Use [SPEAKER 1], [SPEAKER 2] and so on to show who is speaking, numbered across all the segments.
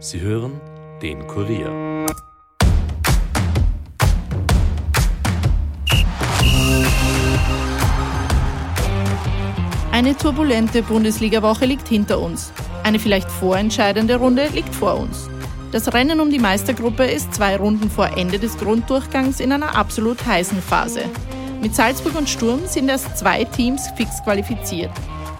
[SPEAKER 1] Sie hören den Kurier.
[SPEAKER 2] Eine turbulente Bundesliga-Woche liegt hinter uns. Eine vielleicht vorentscheidende Runde liegt vor uns. Das Rennen um die Meistergruppe ist zwei Runden vor Ende des Grunddurchgangs in einer absolut heißen Phase. Mit Salzburg und Sturm sind erst zwei Teams fix qualifiziert.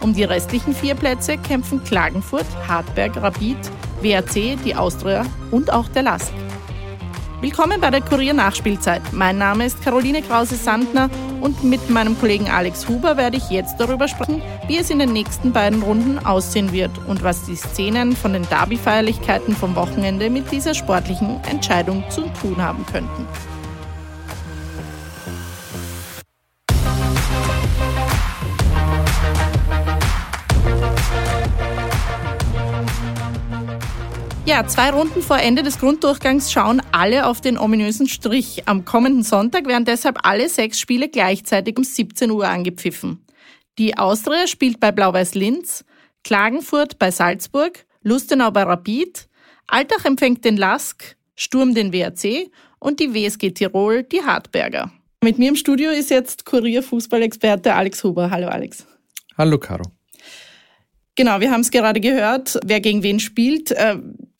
[SPEAKER 2] Um die restlichen vier Plätze kämpfen Klagenfurt, Hartberg, Rapid, WRC, die Austria und auch der LASK. Willkommen bei der Kurier Nachspielzeit. Mein Name ist Caroline Krause-Sandner und mit meinem Kollegen Alex Huber werde ich jetzt darüber sprechen, wie es in den nächsten beiden Runden aussehen wird und was die Szenen von den Derby-Feierlichkeiten vom Wochenende mit dieser sportlichen Entscheidung zu tun haben könnten. Ja, zwei Runden vor Ende des Grunddurchgangs schauen alle auf den ominösen Strich. Am kommenden Sonntag werden deshalb alle sechs Spiele gleichzeitig um 17 Uhr angepfiffen. Die Austria spielt bei Blau-Weiß Linz, Klagenfurt bei Salzburg, Lustenau bei Rapid, Altach empfängt den Lask, Sturm den WRC und die WSG Tirol die Hartberger. Mit mir im Studio ist jetzt Kurier-Fußballexperte Alex Huber. Hallo Alex.
[SPEAKER 3] Hallo Caro.
[SPEAKER 2] Genau, wir haben es gerade gehört, wer gegen wen spielt.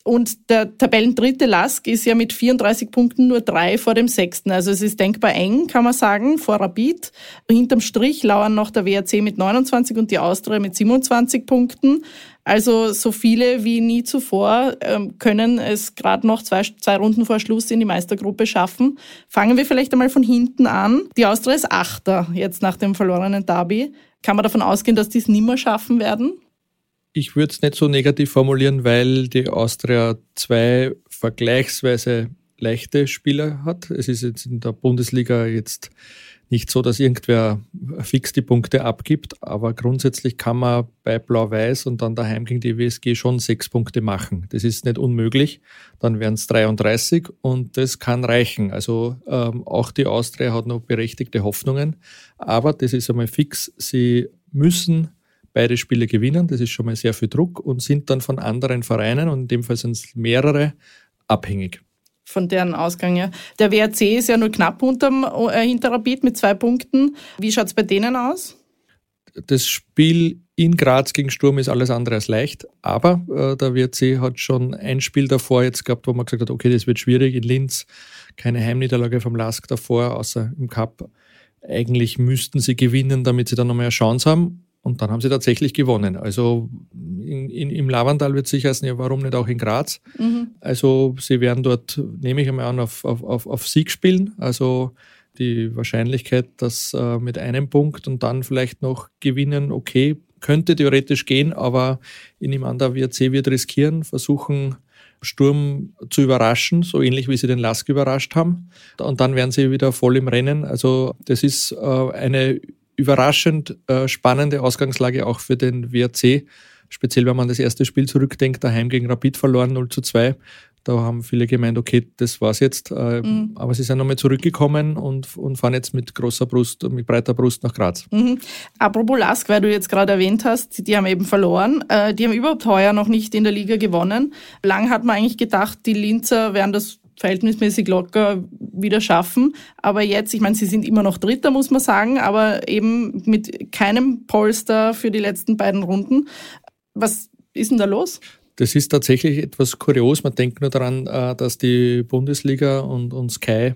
[SPEAKER 2] Und der Tabellendritte Lask ist ja mit 34 Punkten nur drei vor dem Sechsten. Also es ist denkbar eng, kann man sagen, vor Rapid. Hinterm Strich lauern noch der WRC mit 29 und die Austria mit 27 Punkten. Also so viele wie nie zuvor ähm, können es gerade noch zwei, zwei Runden vor Schluss in die Meistergruppe schaffen. Fangen wir vielleicht einmal von hinten an. Die Austria ist Achter jetzt nach dem verlorenen Derby. Kann man davon ausgehen, dass die es nimmer schaffen werden?
[SPEAKER 3] Ich würde es nicht so negativ formulieren, weil die Austria zwei vergleichsweise leichte Spieler hat. Es ist jetzt in der Bundesliga jetzt nicht so, dass irgendwer fix die Punkte abgibt, aber grundsätzlich kann man bei Blau-Weiß und dann daheim gegen die WSG schon sechs Punkte machen. Das ist nicht unmöglich. Dann wären es 33 und das kann reichen. Also ähm, auch die Austria hat noch berechtigte Hoffnungen, aber das ist einmal fix. Sie müssen beide Spiele gewinnen. Das ist schon mal sehr viel Druck und sind dann von anderen Vereinen, und in dem Fall sind es mehrere, abhängig.
[SPEAKER 2] Von deren Ausgang, ja. Der WRC ist ja nur knapp unterm äh, Hinterrapid mit zwei Punkten. Wie schaut es bei denen aus?
[SPEAKER 3] Das Spiel in Graz gegen Sturm ist alles andere als leicht, aber äh, der WRC hat schon ein Spiel davor jetzt gehabt, wo man gesagt hat, okay, das wird schwierig. In Linz keine Heimniederlage vom Lask davor, außer im Cup. Eigentlich müssten sie gewinnen, damit sie dann nochmal eine Chance haben. Und dann haben sie tatsächlich gewonnen. Also in, in, im Lavandal wird sicher heißen, ja, warum nicht auch in Graz? Mhm. Also sie werden dort, nehme ich einmal an, auf, auf, auf Sieg spielen. Also die Wahrscheinlichkeit, dass äh, mit einem Punkt und dann vielleicht noch gewinnen, okay, könnte theoretisch gehen, aber in dem anderen WRC wird riskieren, versuchen, Sturm zu überraschen, so ähnlich wie sie den Lask überrascht haben. Und dann werden sie wieder voll im Rennen. Also das ist äh, eine überraschend äh, spannende Ausgangslage auch für den WRC. Speziell, wenn man das erste Spiel zurückdenkt, daheim gegen Rapid verloren 0 zu 2. Da haben viele gemeint, okay, das war's jetzt. Äh, mhm. Aber sie sind nochmal zurückgekommen und, und fahren jetzt mit großer Brust, mit breiter Brust nach Graz.
[SPEAKER 2] Mhm. Apropos Lask, weil du jetzt gerade erwähnt hast, die haben eben verloren. Äh, die haben überhaupt heuer noch nicht in der Liga gewonnen. Lang hat man eigentlich gedacht, die Linzer werden das verhältnismäßig locker wieder schaffen. Aber jetzt, ich meine, sie sind immer noch Dritter, muss man sagen, aber eben mit keinem Polster für die letzten beiden Runden. Was ist denn da los?
[SPEAKER 3] Das ist tatsächlich etwas kurios. Man denkt nur daran, äh, dass die Bundesliga und, und Sky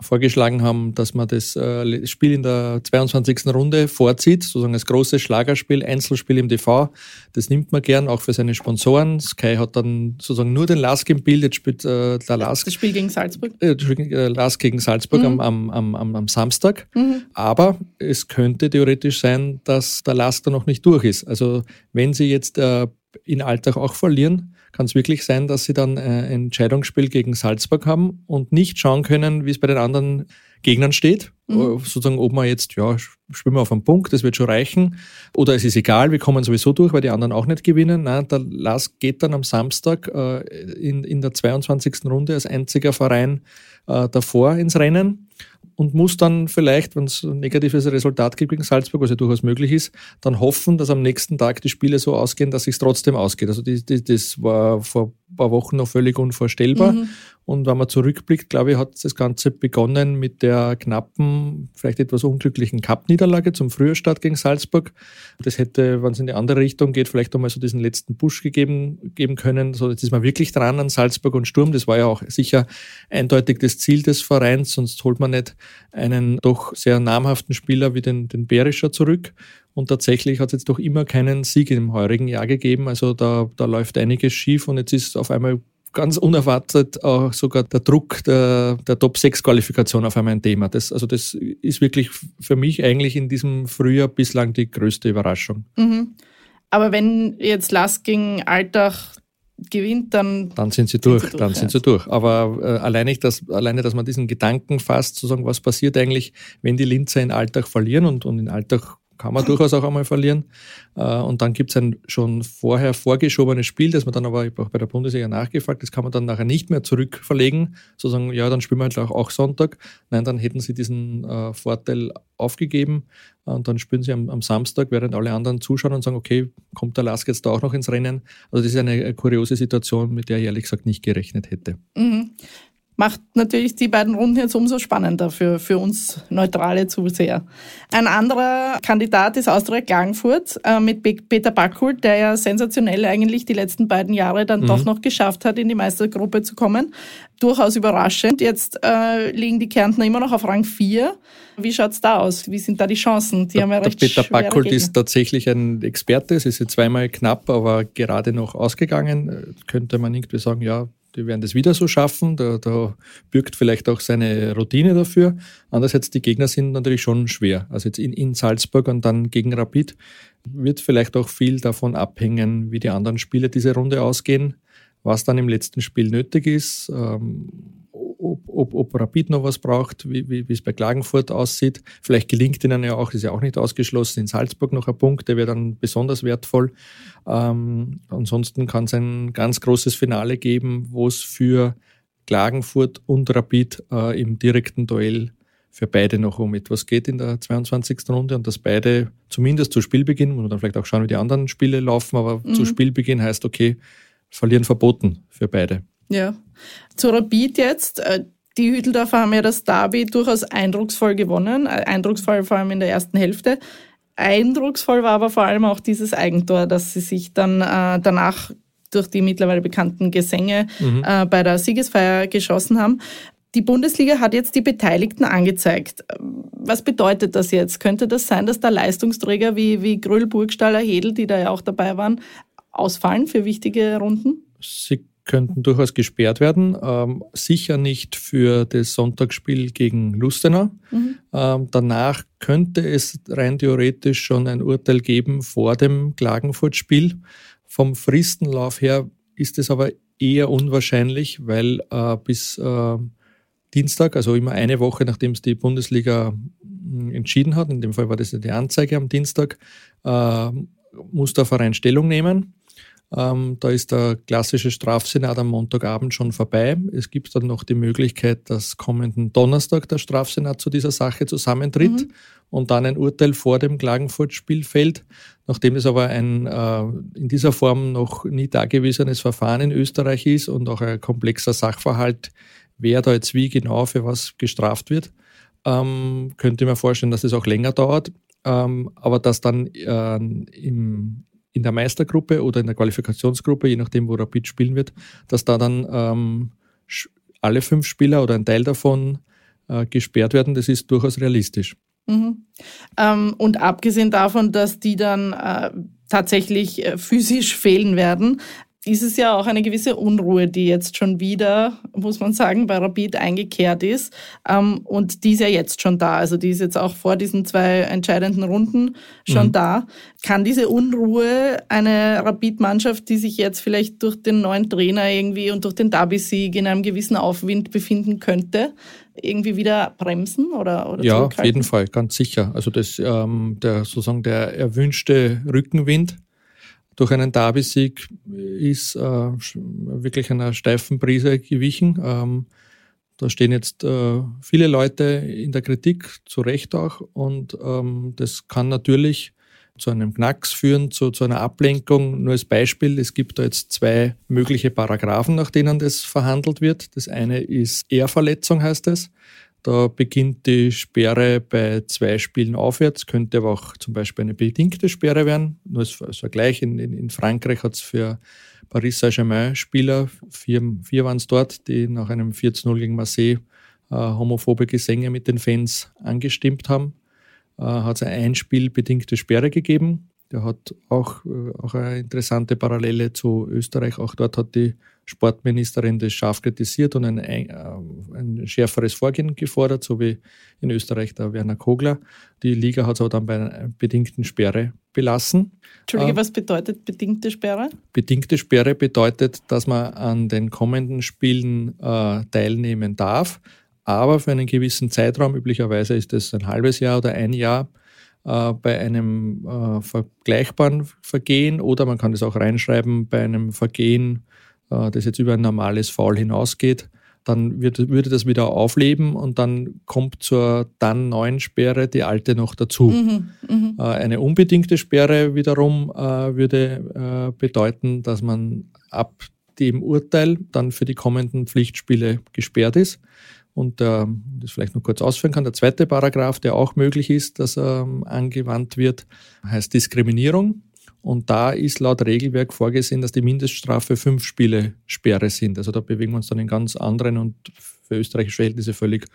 [SPEAKER 3] vorgeschlagen haben, dass man das äh, Spiel in der 22. Runde vorzieht, sozusagen als großes Schlagerspiel, Einzelspiel im TV. Das nimmt man gern, auch für seine Sponsoren. Sky hat dann sozusagen nur den Lask im Bild, jetzt spielt äh, der Lask.
[SPEAKER 2] Das Spiel gegen Salzburg?
[SPEAKER 3] Äh, äh Lask gegen Salzburg mhm. am, am, am, am Samstag. Mhm. Aber es könnte theoretisch sein, dass der Lask da noch nicht durch ist. Also wenn sie jetzt äh, in Alltag auch verlieren, kann es wirklich sein, dass sie dann äh, ein Entscheidungsspiel gegen Salzburg haben und nicht schauen können, wie es bei den anderen Gegnern steht. Mhm. Äh, sozusagen, ob man jetzt, ja, spielen wir auf einen Punkt, das wird schon reichen. Oder es ist egal, wir kommen sowieso durch, weil die anderen auch nicht gewinnen. Nein, der Lask geht dann am Samstag äh, in, in der 22. Runde als einziger Verein äh, davor ins Rennen und muss dann vielleicht, wenn es ein negatives Resultat gibt gegen Salzburg, was ja durchaus möglich ist, dann hoffen, dass am nächsten Tag die Spiele so ausgehen, dass es trotzdem ausgeht. Also die, die, das war vor paar Wochen noch völlig unvorstellbar. Mhm. Und wenn man zurückblickt, glaube ich, hat das Ganze begonnen mit der knappen, vielleicht etwas unglücklichen Cup-Niederlage zum Frühjahrstart gegen Salzburg. Das hätte, wenn es in die andere Richtung geht, vielleicht einmal so diesen letzten Push gegeben, geben können. So, jetzt ist man wirklich dran an Salzburg und Sturm. Das war ja auch sicher eindeutig das Ziel des Vereins, sonst holt man nicht einen doch sehr namhaften Spieler wie den, den Berischer zurück. Und tatsächlich hat es jetzt doch immer keinen Sieg im heurigen Jahr gegeben. Also da, da läuft einiges schief und jetzt ist auf einmal ganz unerwartet auch sogar der Druck der, der Top-6-Qualifikation auf einmal ein Thema. Das, also das ist wirklich für mich eigentlich in diesem Frühjahr bislang die größte Überraschung.
[SPEAKER 2] Mhm. Aber wenn jetzt Lask gegen Alltag gewinnt, dann.
[SPEAKER 3] Dann sind sie durch, sind sie durch dann ja. sind sie durch. Aber äh, alleine, dass, alleine, dass man diesen Gedanken fasst, zu sagen, was passiert eigentlich, wenn die Linzer in Alltag verlieren und, und in Alltag kann man durchaus auch einmal verlieren. Äh, und dann gibt es ein schon vorher vorgeschobenes Spiel, das man dann aber, auch bei der Bundesliga nachgefragt, das kann man dann nachher nicht mehr zurückverlegen, so sagen, ja, dann spielen wir halt auch Sonntag. Nein, dann hätten sie diesen äh, Vorteil aufgegeben und dann spielen sie am, am, Samstag, während alle anderen zuschauen und sagen, okay, kommt der Lask jetzt da auch noch ins Rennen? Also das ist eine kuriose Situation, mit der ich ehrlich gesagt nicht gerechnet hätte.
[SPEAKER 2] Mhm macht natürlich die beiden Runden jetzt umso spannender für, für uns neutrale Zuseher. Ein anderer Kandidat ist Austria Klagenfurt äh, mit Peter Backhult, der ja sensationell eigentlich die letzten beiden Jahre dann mhm. doch noch geschafft hat, in die Meistergruppe zu kommen. Durchaus überraschend. Jetzt äh, liegen die Kärntner immer noch auf Rang 4. Wie schaut's da aus? Wie sind da die Chancen? Die
[SPEAKER 3] der, haben ja recht Peter Backhult ist tatsächlich ein Experte. Es ist jetzt zweimal knapp, aber gerade noch ausgegangen. Könnte man irgendwie sagen, ja, die werden das wieder so schaffen. Da, da bürgt vielleicht auch seine Routine dafür. Andererseits, die Gegner sind natürlich schon schwer. Also jetzt in, in Salzburg und dann gegen Rapid wird vielleicht auch viel davon abhängen, wie die anderen Spiele diese Runde ausgehen, was dann im letzten Spiel nötig ist. Ähm, ob, ob, Rapid noch was braucht, wie, wie, wie es bei Klagenfurt aussieht. Vielleicht gelingt ihnen ja auch, ist ja auch nicht ausgeschlossen, in Salzburg noch ein Punkt, der wäre dann besonders wertvoll. Ähm, ansonsten kann es ein ganz großes Finale geben, wo es für Klagenfurt und Rapid äh, im direkten Duell für beide noch um etwas geht in der 22. Runde und dass beide zumindest zu Spielbeginn, und dann vielleicht auch schauen, wie die anderen Spiele laufen, aber mhm. zu Spielbeginn heißt, okay, verlieren verboten für beide.
[SPEAKER 2] Ja. Zu Rapid jetzt. Die Hütteldorfer haben ja das Derby durchaus eindrucksvoll gewonnen. Äh, eindrucksvoll vor allem in der ersten Hälfte. Eindrucksvoll war aber vor allem auch dieses Eigentor, dass sie sich dann äh, danach durch die mittlerweile bekannten Gesänge mhm. äh, bei der Siegesfeier geschossen haben. Die Bundesliga hat jetzt die Beteiligten angezeigt. Was bedeutet das jetzt? Könnte das sein, dass da Leistungsträger wie, wie Gröll, Burgstaller, Hedel, die da ja auch dabei waren, ausfallen für wichtige Runden?
[SPEAKER 3] Sie könnten durchaus gesperrt werden. Ähm, sicher nicht für das Sonntagsspiel gegen Lustenau. Mhm. Ähm, danach könnte es rein theoretisch schon ein Urteil geben vor dem Klagenfurt-Spiel. Vom Fristenlauf her ist es aber eher unwahrscheinlich, weil äh, bis äh, Dienstag, also immer eine Woche nachdem es die Bundesliga hm, entschieden hat, in dem Fall war das die Anzeige am Dienstag, äh, muss der Verein Stellung nehmen. Ähm, da ist der klassische Strafsenat am Montagabend schon vorbei. Es gibt dann noch die Möglichkeit, dass kommenden Donnerstag der Strafsenat zu dieser Sache zusammentritt mhm. und dann ein Urteil vor dem Klagenfurt-Spiel fällt. Nachdem es aber ein äh, in dieser Form noch nie dagewesenes Verfahren in Österreich ist und auch ein komplexer Sachverhalt, wer da jetzt wie genau für was gestraft wird, ähm, könnte ich mir vorstellen, dass es auch länger dauert. Ähm, aber dass dann äh, im, in der Meistergruppe oder in der Qualifikationsgruppe, je nachdem, wo Rapid spielen wird, dass da dann ähm, alle fünf Spieler oder ein Teil davon äh, gesperrt werden, das ist durchaus realistisch.
[SPEAKER 2] Mhm. Ähm, und abgesehen davon, dass die dann äh, tatsächlich äh, physisch fehlen werden, ist es ja auch eine gewisse Unruhe, die jetzt schon wieder, muss man sagen, bei Rapid eingekehrt ist. Ähm, und die ist ja jetzt schon da. Also die ist jetzt auch vor diesen zwei entscheidenden Runden schon mhm. da. Kann diese Unruhe eine Rapid-Mannschaft, die sich jetzt vielleicht durch den neuen Trainer irgendwie und durch den Derby-Sieg in einem gewissen Aufwind befinden könnte, irgendwie wieder bremsen oder, oder
[SPEAKER 3] Ja, auf jeden Fall, ganz sicher. Also das, ähm, der sozusagen der erwünschte Rückenwind durch einen Derby-Sieg ist äh, wirklich einer steifen Brise gewichen. Ähm, da stehen jetzt äh, viele Leute in der Kritik, zu Recht auch. Und ähm, das kann natürlich zu einem Knacks führen, zu, zu einer Ablenkung. Nur als Beispiel, es gibt da jetzt zwei mögliche Paragraphen, nach denen das verhandelt wird. Das eine ist Ehrverletzung, heißt es. Da beginnt die Sperre bei zwei Spielen aufwärts, könnte aber auch zum Beispiel eine bedingte Sperre werden. Nur als Vergleich, in, in Frankreich hat es für Paris Saint-Germain-Spieler, vier, vier waren es dort, die nach einem 4-0 gegen Marseille äh, homophobe Gesänge mit den Fans angestimmt haben äh, hat es eine einspielbedingte Sperre gegeben. Der hat auch, äh, auch eine interessante Parallele zu Österreich. Auch dort hat die Sportministerin das scharf kritisiert und ein, äh, ein schärferes Vorgehen gefordert, so wie in Österreich der Werner Kogler. Die Liga hat es aber dann bei einer bedingten Sperre belassen.
[SPEAKER 2] Entschuldige, äh, was bedeutet bedingte Sperre?
[SPEAKER 3] Bedingte Sperre bedeutet, dass man an den kommenden Spielen äh, teilnehmen darf, aber für einen gewissen Zeitraum, üblicherweise ist es ein halbes Jahr oder ein Jahr, äh, bei einem äh, vergleichbaren Vergehen oder man kann das auch reinschreiben bei einem Vergehen, äh, das jetzt über ein normales Foul hinausgeht, dann wird, würde das wieder aufleben und dann kommt zur dann neuen Sperre die alte noch dazu. Mhm, mh. Äh, eine unbedingte Sperre wiederum äh, würde bedeuten, dass man ab dem Urteil dann für die kommenden Pflichtspiele gesperrt ist. Und äh, das vielleicht noch kurz ausführen kann. Der zweite Paragraph, der auch möglich ist, dass ähm, angewandt wird, heißt Diskriminierung. Und da ist laut Regelwerk vorgesehen, dass die Mindeststrafe fünf Spiele Sperre sind. Also da bewegen wir uns dann in ganz anderen und für österreichische Verhältnisse völlig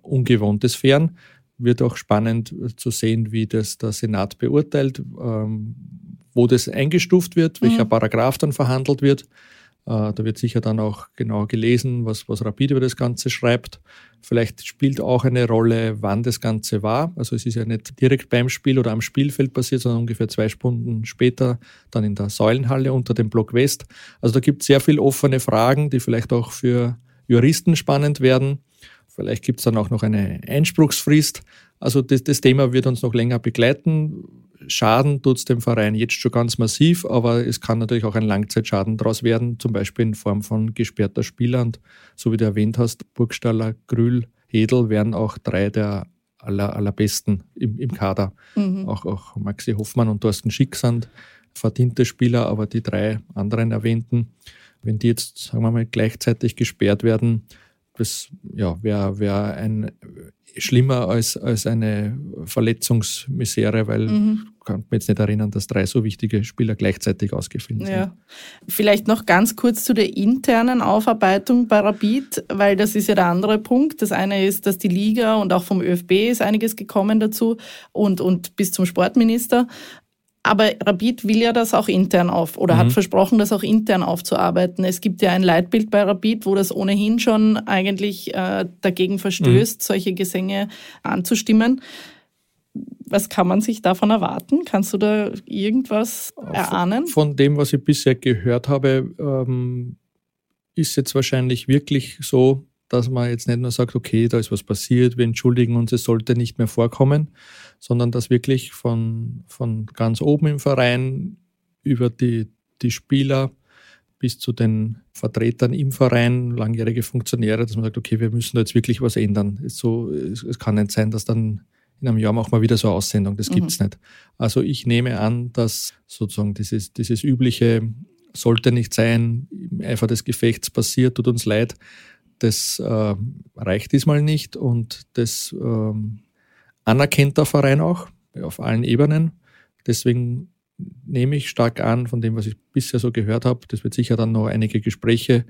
[SPEAKER 3] ungewohntes Fern. Wird auch spannend zu sehen, wie das der Senat beurteilt, ähm, wo das eingestuft wird, welcher mhm. Paragraph dann verhandelt wird. Äh, da wird sicher dann auch genau gelesen, was, was Rapid über das Ganze schreibt. Vielleicht spielt auch eine Rolle, wann das Ganze war. Also es ist ja nicht direkt beim Spiel oder am Spielfeld passiert, sondern ungefähr zwei Stunden später dann in der Säulenhalle unter dem Block West. Also da gibt es sehr viele offene Fragen, die vielleicht auch für Juristen spannend werden. Vielleicht gibt es dann auch noch eine Einspruchsfrist. Also das, das Thema wird uns noch länger begleiten. Schaden tut es dem Verein jetzt schon ganz massiv, aber es kann natürlich auch ein Langzeitschaden daraus werden, zum Beispiel in Form von gesperrter Spieler. Und so wie du erwähnt hast, Burgstaller, Grül, Hedel wären auch drei der aller, allerbesten im, im Kader. Mhm. Auch, auch Maxi Hoffmann und Thorsten Schick sind verdiente Spieler, aber die drei anderen erwähnten, wenn die jetzt, sagen wir mal, gleichzeitig gesperrt werden, das ja, wäre wär ein schlimmer als, als eine Verletzungsmisere, weil mhm. kann mich jetzt nicht erinnern, dass drei so wichtige Spieler gleichzeitig ausgefallen sind. Ja.
[SPEAKER 2] Vielleicht noch ganz kurz zu der internen Aufarbeitung bei Rapid, weil das ist ja der andere Punkt. Das eine ist, dass die Liga und auch vom ÖFB ist einiges gekommen dazu und, und bis zum Sportminister. Aber Rapid will ja das auch intern auf oder mhm. hat versprochen, das auch intern aufzuarbeiten. Es gibt ja ein Leitbild bei Rapid, wo das ohnehin schon eigentlich äh, dagegen verstößt, mhm. solche Gesänge anzustimmen. Was kann man sich davon erwarten? Kannst du da irgendwas erahnen?
[SPEAKER 3] Von, von dem, was ich bisher gehört habe, ähm, ist jetzt wahrscheinlich wirklich so, dass man jetzt nicht nur sagt, okay, da ist was passiert, wir entschuldigen uns, es sollte nicht mehr vorkommen, sondern dass wirklich von, von ganz oben im Verein über die, die Spieler bis zu den Vertretern im Verein, langjährige Funktionäre, dass man sagt, okay, wir müssen da jetzt wirklich was ändern. Es, so, es, es kann nicht sein, dass dann in einem Jahr machen wir wieder so eine Aussendung. Das mhm. gibt's nicht. Also ich nehme an, dass sozusagen dieses, dieses übliche sollte nicht sein, im Eifer des Gefechts passiert, tut uns leid, das äh, reicht diesmal nicht und das ähm, anerkennt der Verein auch auf allen Ebenen. Deswegen nehme ich stark an, von dem, was ich bisher so gehört habe, das wird sicher dann noch einige Gespräche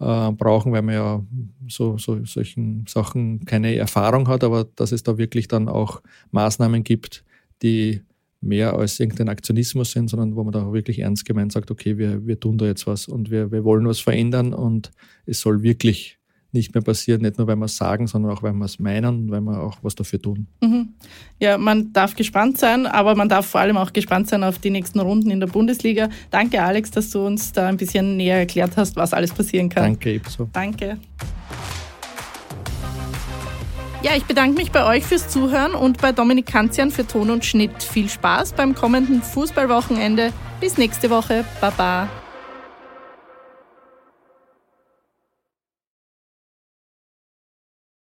[SPEAKER 3] äh, brauchen, weil man ja so, so solchen Sachen keine Erfahrung hat, aber dass es da wirklich dann auch Maßnahmen gibt, die mehr als irgendein Aktionismus sind, sondern wo man da auch wirklich ernst gemeint sagt, okay, wir, wir tun da jetzt was und wir, wir wollen was verändern und es soll wirklich nicht mehr passiert, nicht nur weil wir es sagen, sondern auch weil wir es meinen und weil wir auch was dafür tun.
[SPEAKER 2] Mhm. Ja, man darf gespannt sein, aber man darf vor allem auch gespannt sein auf die nächsten Runden in der Bundesliga. Danke, Alex, dass du uns da ein bisschen näher erklärt hast, was alles passieren kann.
[SPEAKER 3] Danke, ebenso.
[SPEAKER 2] Danke. Ja, ich bedanke mich bei euch fürs Zuhören und bei Dominik Kanzian für Ton und Schnitt. Viel Spaß beim kommenden Fußballwochenende. Bis nächste Woche. Baba.